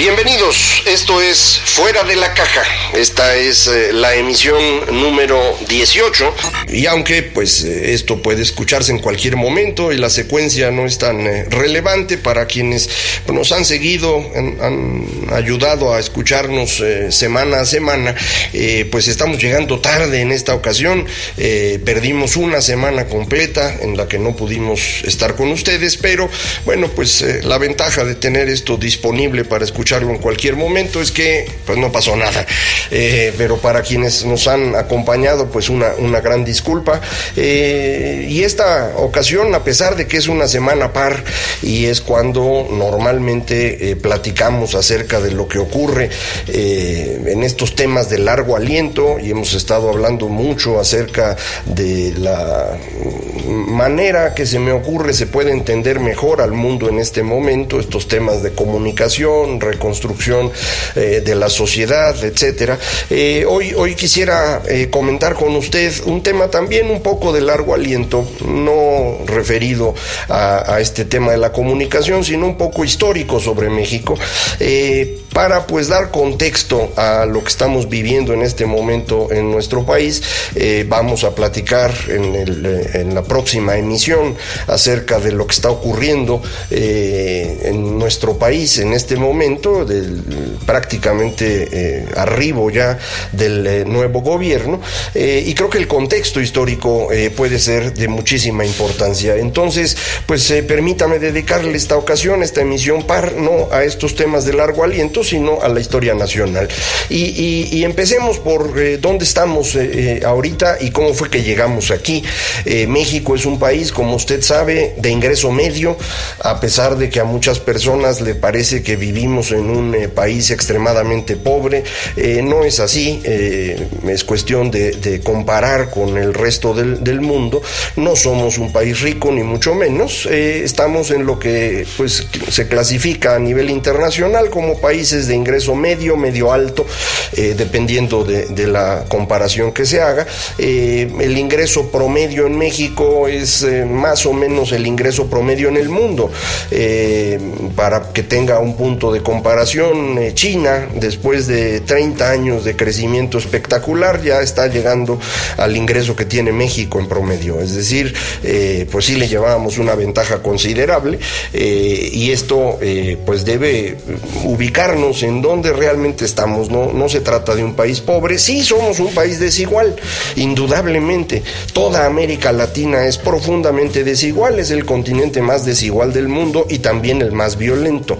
Bienvenidos, esto es Fuera de la Caja. Esta es eh, la emisión número 18 y aunque pues eh, esto puede escucharse en cualquier momento y la secuencia no es tan eh, relevante para quienes nos han seguido, han, han ayudado a escucharnos semana a semana, pues estamos llegando tarde en esta ocasión. perdimos una semana completa en la que no pudimos estar con ustedes, pero bueno, pues la ventaja de tener esto disponible para escuchar en cualquier momento, es que pues no pasó nada. Eh, pero para quienes nos han acompañado, pues una, una gran disculpa. Eh, y esta ocasión, a pesar de que es una semana par y es cuando normalmente eh, platicamos acerca de lo que ocurre en estos temas de largo aliento y hemos estado hablando mucho acerca de la manera que se me ocurre se puede entender mejor al mundo en este momento, estos temas de comunicación, construcción eh, de la sociedad, etcétera. Eh, hoy, hoy quisiera eh, comentar con usted un tema también un poco de largo aliento, no referido a, a este tema de la comunicación, sino un poco histórico sobre México para pues dar contexto a lo que estamos viviendo en este momento en nuestro país. Eh, vamos a platicar en, el, eh, en, la próxima emisión acerca de lo que está ocurriendo eh, en nuestro país en este momento, del, prácticamente arribo ya del nuevo gobierno, y creo que el contexto histórico puede ser de muchísima importancia. Entonces, pues permítame dedicarle esta ocasión, esta emisión par, no a estos temas de largo aliento, sino a la historia nacional. Y, empecemos por eh, dónde estamos eh, eh, ahorita y cómo fue que llegamos aquí. México es un país, como usted sabe, de ingreso medio, a pesar de que a muchas personas le parece que vivimos en un país extremadamente pobre. no es así, es cuestión de, comparar con el resto del, del, mundo. No somos un país rico, ni mucho menos. estamos en lo que pues, se clasifica a nivel internacional como país de ingreso medio, medio alto, eh, dependiendo de, la comparación que se haga. Eh, el ingreso promedio en México es eh, más o menos el ingreso promedio en el mundo. para que tenga un punto de comparación, China, después de 30 años de crecimiento espectacular, ya está llegando al ingreso que tiene México en promedio. Es decir, pues sí le llevábamos una ventaja considerable y esto pues debe ubicarnos en donde realmente estamos. No, no se trata de un país pobre, sí somos un país desigual, indudablemente. Toda América Latina es profundamente desigual, es el continente más desigual del mundo y también el más violento.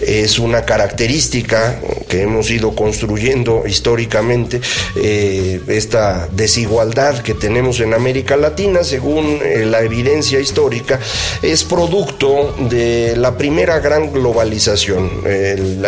Es una característica que hemos ido construyendo históricamente, eh, esta desigualdad que tenemos en América Latina, según eh, la evidencia histórica, es producto de la primera gran globalización,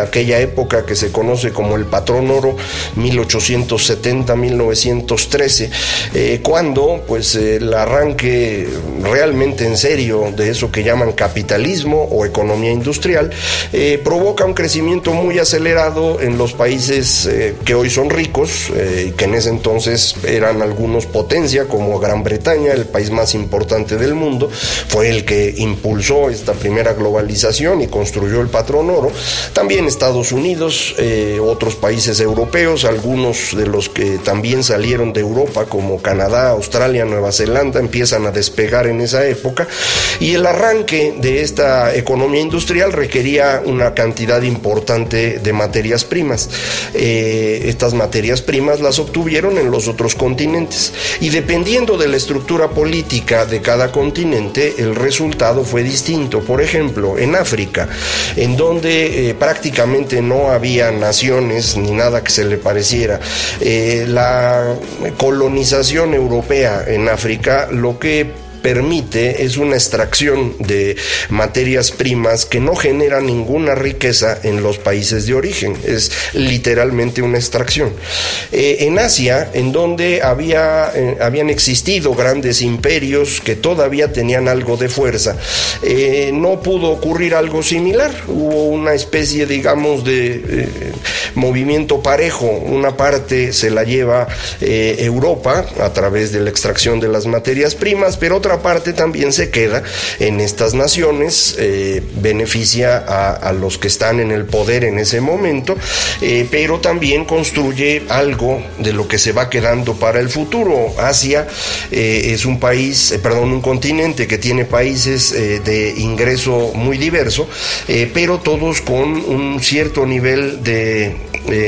aquella época que se conoce como el patrón oro 1870-1913, eh, cuando pues el arranque realmente en serio de eso que llaman capitalismo o economía industrial eh, provoca un crecimiento muy acelerado en los países eh, que hoy son ricos y que en ese entonces eran algunos potencia como Gran Bretaña, el país más importante del mundo, fue el que impulsó esta primera globalización y construyó el patrón oro. También Estados Unidos, eh, otros países europeos, algunos de los que también salieron de Europa, como Canadá, Australia, Nueva Zelanda, empiezan a despegar en esa época. Y el arranque de esta economía industrial requería una cantidad importante de materias primas. Eh, estas materias primas las obtuvieron en los otros continentes y dependiendo de la estructura política de cada continente, el resultado fue distinto. Por ejemplo, en África, en donde eh, prácticamente no había naciones ni nada que se le pareciera, eh, la colonización europea en África lo que permite es una extracción de materias primas que no genera ninguna riqueza en los países de origen, es literalmente una extracción. Eh, en Asia, en donde había, eh, habían existido grandes imperios que todavía tenían algo de fuerza, eh, no pudo ocurrir algo similar, hubo una especie, digamos, de movimiento parejo, una parte se la lleva Europa a través de la extracción de las materias primas, pero otra parte también se queda en estas naciones, eh, beneficia a, los que están en el poder en ese momento, eh, pero también construye algo de lo que se va quedando para el futuro. Asia eh, es un país, perdón, un continente que tiene países de ingreso muy diverso, pero todos con un cierto nivel de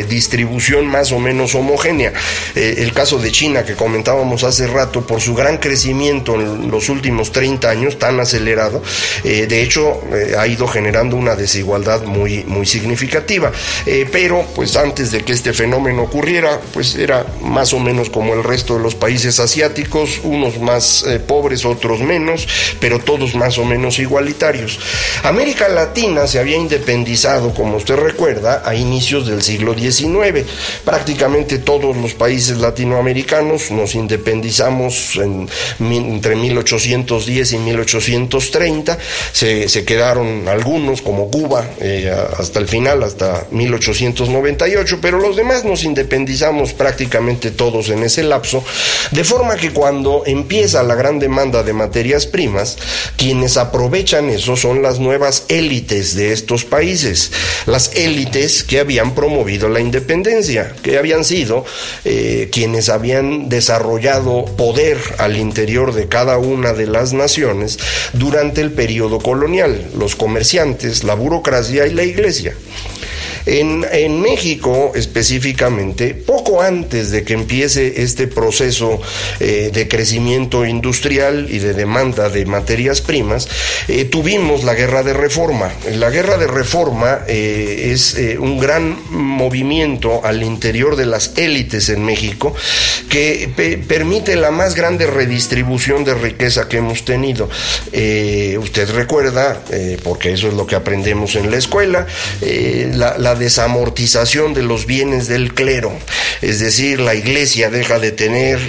distribución más o menos homogénea. el caso de China que comentábamos hace rato, por su gran crecimiento en los últimos 30 años tan acelerado, eh, de hecho eh, ha ido generando una desigualdad muy, muy significativa. Eh, pero pues antes de que este fenómeno ocurriera, pues era más o menos como el resto de los países asiáticos, unos más pobres, otros menos, pero todos más o menos igualitarios. América Latina se había independizado, como usted recuerda, a inicios del siglo XIX. Prácticamente todos los países latinoamericanos nos independizamos en, entre 1800 1810 y 1830. Se, se quedaron algunos, como Cuba, eh, hasta el final, hasta 1898, pero los demás nos independizamos prácticamente todos en ese lapso, de forma que cuando empieza la gran demanda de materias primas, quienes aprovechan eso son las nuevas élites de estos países, las élites que habían promovido la independencia, que habían sido eh, quienes habían desarrollado poder al interior de cada una de las naciones durante el periodo colonial, los comerciantes, la burocracia y la iglesia. En, México específicamente, poco antes de que empiece este proceso eh, de crecimiento industrial y de demanda de materias primas, eh, tuvimos la guerra de reforma. La guerra de reforma eh, es un gran movimiento al interior de las élites en México que permite la más grande redistribución de riqueza que hemos tenido. usted recuerda, porque eso es lo que aprendemos en la escuela, la, la desamortización de los bienes del clero, es decir, la iglesia deja de tener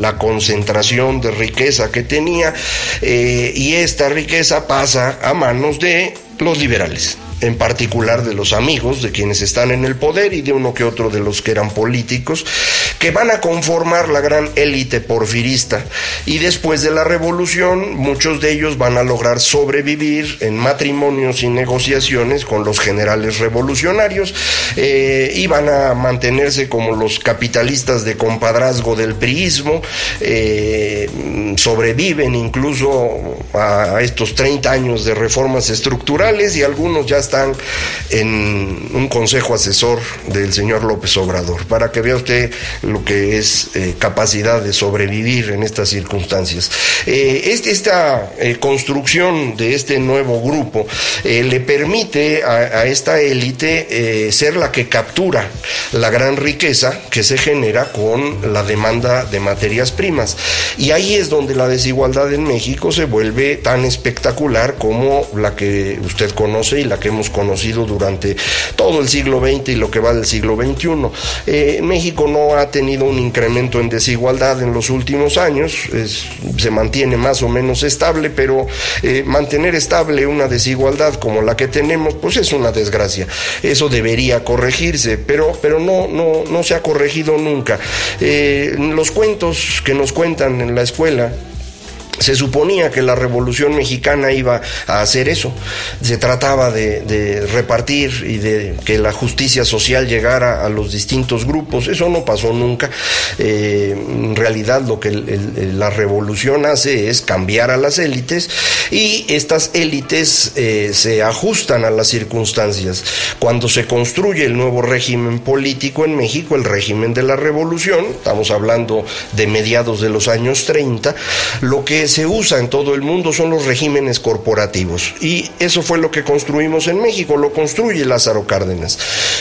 la concentración de riqueza que tenía eh, y esta riqueza pasa a manos de los liberales en particular de los amigos de quienes están en el poder y de uno que otro de los que eran políticos, que van a conformar la gran élite porfirista. Y después de la revolución, muchos de ellos van a lograr sobrevivir en matrimonios y negociaciones con los generales revolucionarios eh, y van a mantenerse como los capitalistas de compadrazgo del priismo, eh, sobreviven incluso a, estos 30 años de reformas estructurales y algunos ya están en un consejo asesor del señor López Obrador, para que vea usted lo que es eh, capacidad de sobrevivir en estas circunstancias. Eh, este, esta eh, construcción de este nuevo grupo le permite a, esta élite ser la que captura la gran riqueza que se genera con la demanda de materias primas. Y ahí es donde la desigualdad en México se vuelve tan espectacular como la que usted conoce y la que hemos hemos conocido durante todo el siglo XX y lo que va del siglo XXI. Eh, México no ha tenido un incremento en desigualdad en los últimos años, se mantiene más o menos estable, pero eh, mantener estable una desigualdad como la que tenemos, pues es una desgracia. Eso debería corregirse, pero, pero no, no, no se ha corregido nunca. Eh, los cuentos que nos cuentan en la escuela, Se suponía que la Revolución Mexicana iba a hacer eso. Se trataba de, repartir y de que la justicia social llegara a los distintos grupos. Eso no pasó nunca. Eh, en realidad lo que la revolución hace es cambiar a las élites y estas élites eh, se ajustan a las circunstancias. Cuando se construye el nuevo régimen político en México, el régimen de la revolución, estamos hablando de mediados de los años 30, lo que se usa en todo el mundo son los regímenes corporativos. Y eso fue lo que construimos en México, lo construye Lázaro Cárdenas.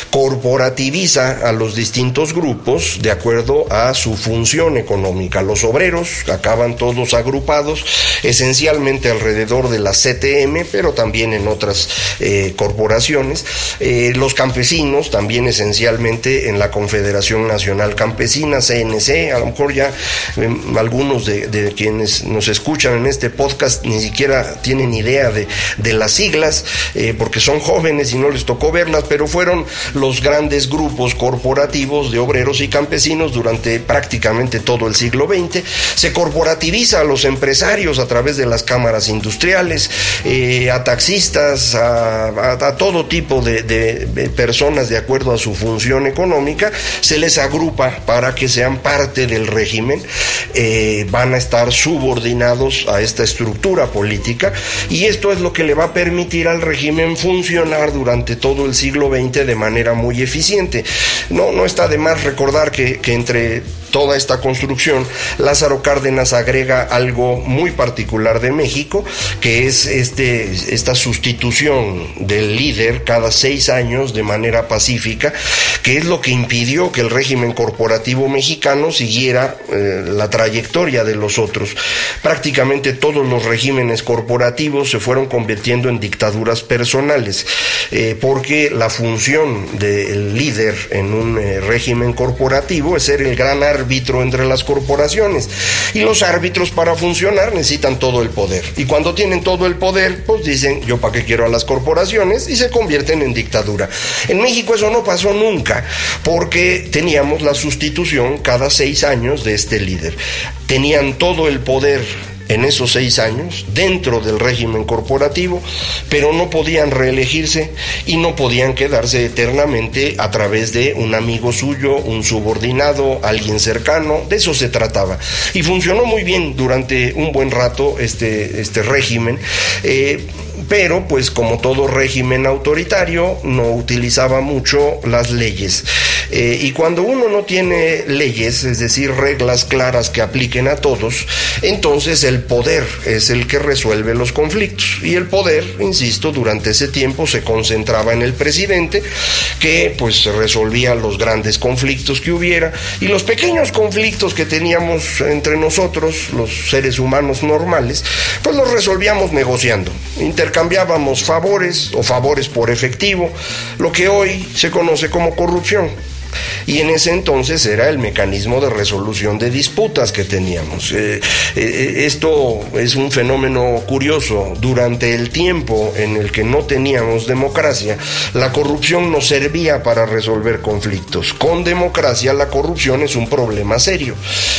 Corporativiza a los distintos grupos de acuerdo a su función económica. Los obreros acaban todos agrupados esencialmente alrededor de la CTM, pero también en otras eh, corporaciones. Eh, los campesinos también esencialmente en la Confederación Nacional Campesina, CNC, a lo mejor ya em, algunos de, de quienes nos escuchan en este podcast ni siquiera tienen idea de, las siglas, eh, porque son jóvenes y no les tocó verlas, pero fueron los grandes grupos corporativos de obreros y campesinos durante prácticamente todo el siglo XX. Se corporativiza a los empresarios a través de las cámaras industriales, eh, a taxistas, a, todo tipo de, personas de acuerdo a su función económica, se les agrupa para que sean parte del régimen, eh, van a estar a esta estructura política y esto es lo que le va a permitir al régimen funcionar durante todo el siglo XX de manera muy eficiente. No, no está de más recordar que entre toda esta construcción, Lázaro Cárdenas agrega algo muy particular de México, que es este, esta sustitución del líder cada seis años de manera pacífica, que es lo que impidió que el régimen corporativo mexicano siguiera eh, la trayectoria de los otros. Prácticamente todos los regímenes corporativos se fueron convirtiendo en dictaduras personales, eh, porque la función del líder en un eh, régimen corporativo es ser el gran árbitro árbitro entre las corporaciones. Y los árbitros para funcionar necesitan todo el poder. Y cuando tienen todo el poder, pues dicen, yo para qué quiero a las corporaciones y se convierten en dictadura. En México eso no pasó nunca, porque teníamos la sustitución cada seis años de este líder. Tenían todo el poder en esos seis años dentro del régimen corporativo, pero no podían reelegirse y no podían quedarse eternamente a través de un amigo suyo, un subordinado, alguien cercano, de eso se trataba. Y funcionó muy bien durante un buen rato este, este régimen. Eh, pero pues como todo régimen autoritario no utilizaba mucho las leyes. Eh, y cuando uno no tiene leyes, es decir, reglas claras que apliquen a todos, entonces el poder es el que resuelve los conflictos. Y el poder, insisto, durante ese tiempo se concentraba en el presidente, que pues resolvía los grandes conflictos que hubiera y los pequeños conflictos que teníamos entre nosotros, los seres humanos normales, pues los resolvíamos negociando, intercambiábamos favores o favores por efectivo, lo que hoy se conoce como corrupción y en ese entonces era el mecanismo de resolución de disputas que teníamos. Eh, eh, esto es un fenómeno curioso. Durante el tiempo en el que no teníamos democracia, la corrupción no servía para resolver conflictos. Con democracia la corrupción es un problema serio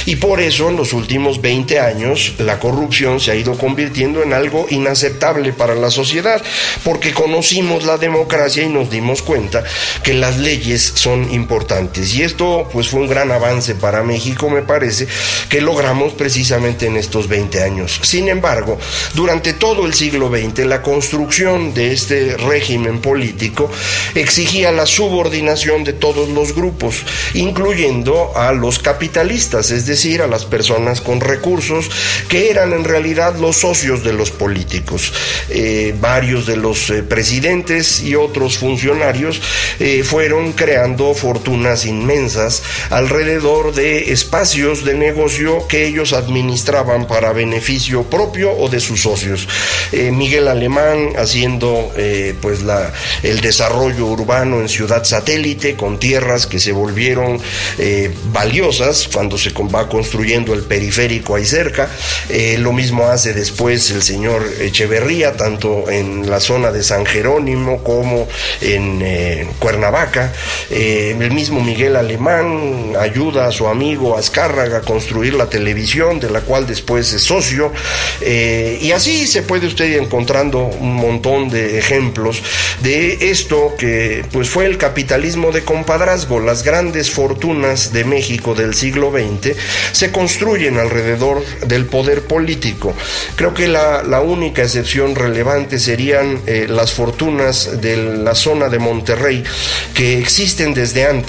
y por eso en los últimos 20 años la corrupción se ha ido convirtiendo en algo inaceptable para la sociedad porque conocimos la democracia y nos dimos cuenta que las leyes son importantes y esto pues fue un gran avance para México, me parece, que logramos precisamente en estos 20 años. Sin embargo, durante todo el siglo XX, la construcción de este régimen político exigía la subordinación de todos los grupos, incluyendo a los capitalistas, es decir, a las personas con recursos, que eran en realidad los socios de los políticos. Eh, varios de los eh, presidentes y otros funcionarios eh, fueron creando fortunas inmensas alrededor de espacios de negocio que ellos administraban para beneficio propio o de sus socios. Eh, Miguel Alemán haciendo eh, pues la, el desarrollo urbano en ciudad satélite con tierras que se volvieron eh, valiosas cuando se va construyendo el periférico ahí cerca. lo mismo hace después el señor Echeverría, tanto en la zona de San Jerónimo como en Cuernavaca. Mismo Miguel Alemán ayuda a su amigo Azcárraga a construir la televisión, de la cual después es socio, eh, y así se puede usted ir encontrando un montón de ejemplos de esto que pues fue el capitalismo de compadrazgo, las grandes fortunas de México del siglo XX se construyen alrededor del poder político. Creo que la, única excepción relevante serían eh, las fortunas de la zona de Monterrey, que existen desde antes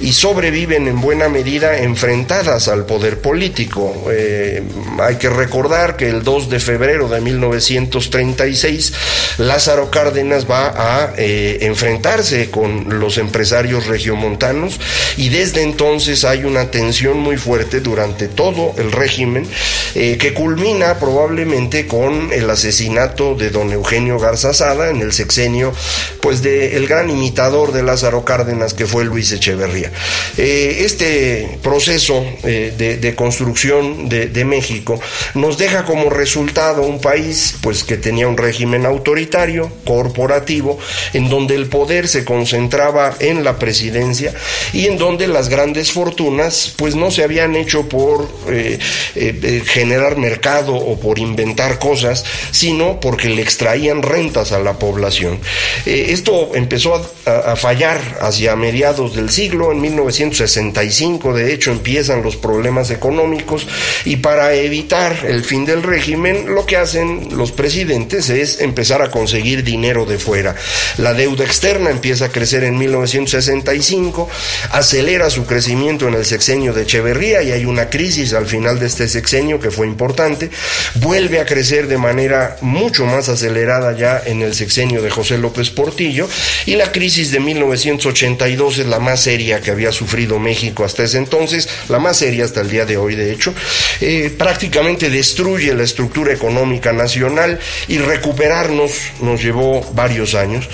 y sobreviven en buena medida enfrentadas al poder político. Eh, hay que recordar que el 2 de febrero de 1936 Lázaro Cárdenas va a eh, enfrentarse con los empresarios regiomontanos y desde entonces hay una tensión muy fuerte durante todo el régimen eh, que culmina probablemente con el asesinato de don Eugenio Garza Sada en el sexenio pues de gran imitador de Lázaro Cárdenas que fue Luis Echeverría. Eh, este proceso de, construcción de, México nos deja como resultado un país pues que tenía un régimen autoritario, corporativo, en donde el poder se concentraba en la presidencia y en donde las grandes fortunas pues no se habían hecho por eh, eh, eh, generar mercado o por inventar cosas, sino porque le extraían rentas a la población. esto empezó a, a fallar hacia mediados del siglo, en 1965 de hecho empiezan los problemas económicos y para evitar el fin del régimen lo que hacen los presidentes es empezar a conseguir dinero de fuera. La deuda externa empieza a crecer en 1965, acelera su crecimiento en el sexenio de Echeverría y hay una crisis al final de este sexenio que fue importante, vuelve a crecer de manera mucho más acelerada ya en el sexenio de José López Portillo y la crisis de 1982 es la más seria que había sufrido México hasta ese entonces, la más seria hasta el día de hoy de hecho, eh, prácticamente destruye la estructura económica nacional y recuperarnos nos llevó varios años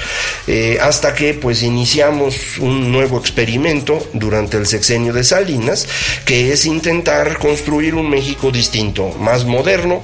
eh, hasta que pues iniciamos un nuevo experimento durante el sexenio de Salinas que es intentar construir un México distinto, más moderno,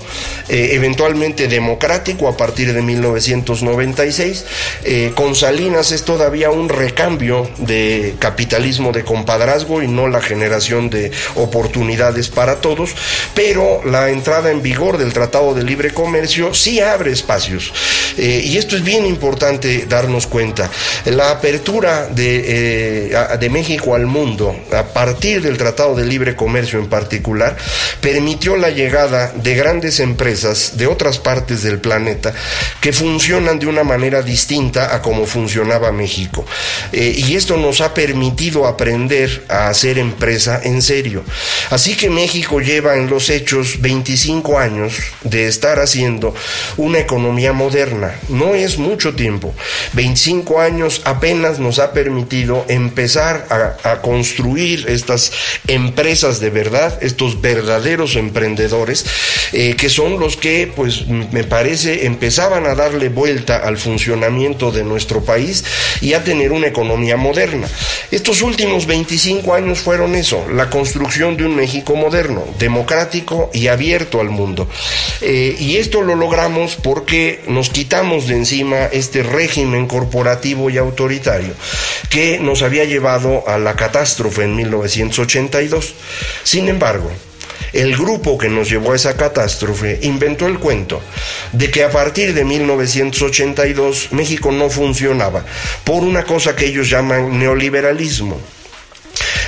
eh, eventualmente democrático a partir de 1996. Eh, con Salinas es todavía un recambio de capitalismo de compadrazgo y no la generación de oportunidades para todos, pero la entrada en vigor del Tratado de Libre Comercio sí abre espacios. Eh, y esto es bien importante darnos cuenta. La apertura de, eh, de México al mundo, a partir del Tratado de Libre Comercio en particular, permitió la llegada de grandes empresas de otras partes del planeta que funcionan de una manera distinta a como funcionaba México. Eh, y esto nos ha permitido aprender a hacer empresa en serio. Así que México lleva en los hechos 25 años de estar haciendo una economía moderna. No es mucho tiempo. 25 años apenas nos ha permitido empezar a, construir estas empresas de verdad, estos verdaderos emprendedores, eh, que son los que, pues, me parece, empezaban a darle vuelta al funcionamiento de nuestro país y a tener una economía moderna. Estos últimos 25 años fueron eso, la construcción de un México moderno, democrático y abierto al mundo. Eh, y esto lo logramos porque nos quitamos de encima este régimen corporativo y autoritario que nos había llevado a la catástrofe en 1982. Sin embargo, el grupo que nos llevó a esa catástrofe inventó el cuento de que a partir de 1982 México no funcionaba por una cosa que ellos llaman neoliberalismo.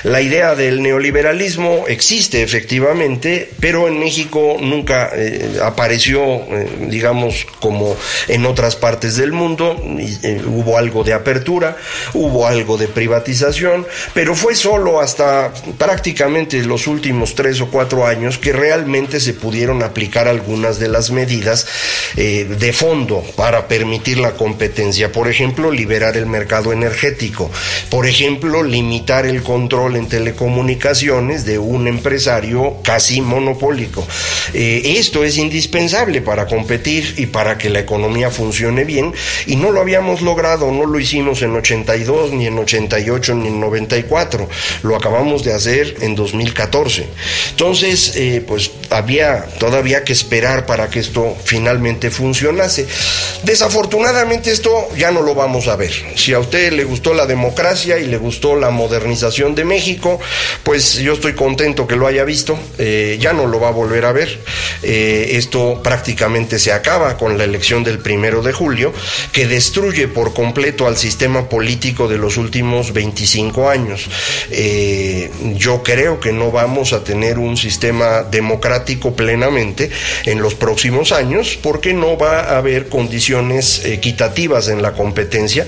La idea del neoliberalismo existe efectivamente, pero en México nunca eh, apareció, eh, digamos, como en otras partes del mundo. Eh, hubo algo de apertura, hubo algo de privatización, pero fue solo hasta prácticamente los últimos tres o cuatro años que realmente se pudieron aplicar algunas de las medidas de fondo para permitir la competencia. Por ejemplo, liberar el mercado energético. Por ejemplo, limitar el control en telecomunicaciones de un empresario casi monopólico. Eh, esto es indispensable para competir y para que la economía funcione bien y no lo habíamos logrado, no lo hicimos en 82, ni en 88, ni en 94, lo acabamos de hacer en 2014. Entonces, eh, pues había todavía que esperar para que esto finalmente funcionase. Desafortunadamente esto ya no lo vamos a ver. Si a usted le gustó la democracia y le gustó la modernización de México, pues yo estoy contento que lo haya visto. Eh, ya no lo va a volver a ver. Eh, esto prácticamente se acaba con la elección del primero de julio, que destruye por completo al sistema político de los últimos 25 años. Eh, yo creo que no vamos a tener un sistema democrático plenamente en los próximos años porque no va a haber condiciones equitativas en la competencia,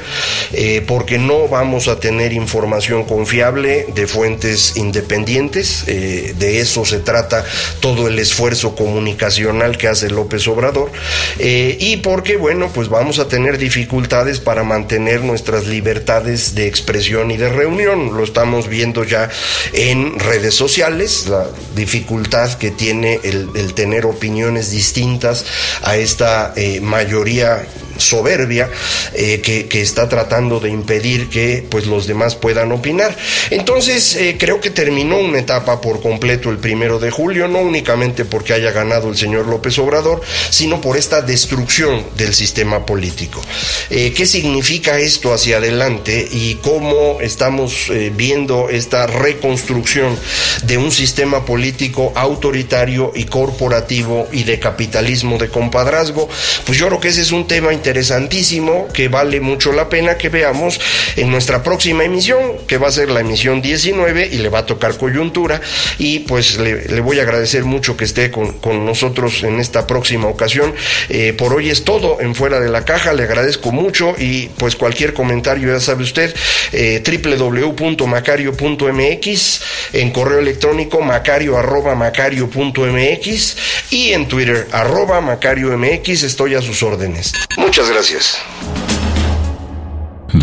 porque no vamos a tener información confiable fuentes independientes. de eso se trata todo el esfuerzo comunicacional que hace López Obrador eh, y porque, bueno, pues vamos a tener dificultades para mantener nuestras libertades de expresión y de reunión. Lo estamos viendo ya en redes sociales, la dificultad que tiene el, tener opiniones distintas a esta eh, mayoría soberbia eh, que, está tratando de impedir que pues los demás puedan opinar. Entonces eh, creo que terminó una etapa por completo el primero de julio, no únicamente porque haya ganado el señor López Obrador, sino por esta destrucción del sistema político. Eh, ¿Qué significa esto hacia adelante y cómo estamos viendo esta reconstrucción de un sistema político autoritario y corporativo y de capitalismo de compadrazgo? Pues yo creo que ese es un tema interesante interesantísimo que vale mucho la pena que veamos en nuestra próxima emisión, que va a ser la emisión 19 y le va a tocar coyuntura. Y pues le, voy a agradecer mucho que esté con, nosotros en esta próxima ocasión. Eh, por hoy es todo en Fuera de la Caja, le agradezco mucho y pues cualquier comentario, ya sabe usted, eh, www.macario.mx, en correo electrónico macario arroba macario.mx y en Twitter arroba macario mx, estoy a sus órdenes. Muchas Muchas gracias.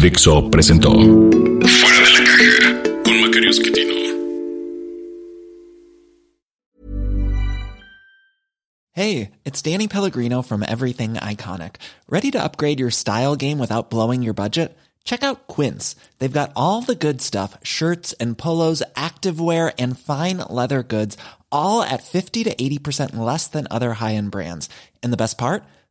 Dixo presentó Fuera de la caja con Macario Esquetino. Hey, it's Danny Pellegrino from Everything Iconic. Ready to upgrade your style game without blowing your budget? Check out Quince. They've got all the good stuff shirts and polos, activewear, and fine leather goods, all at 50 to 80% less than other high end brands. And the best part?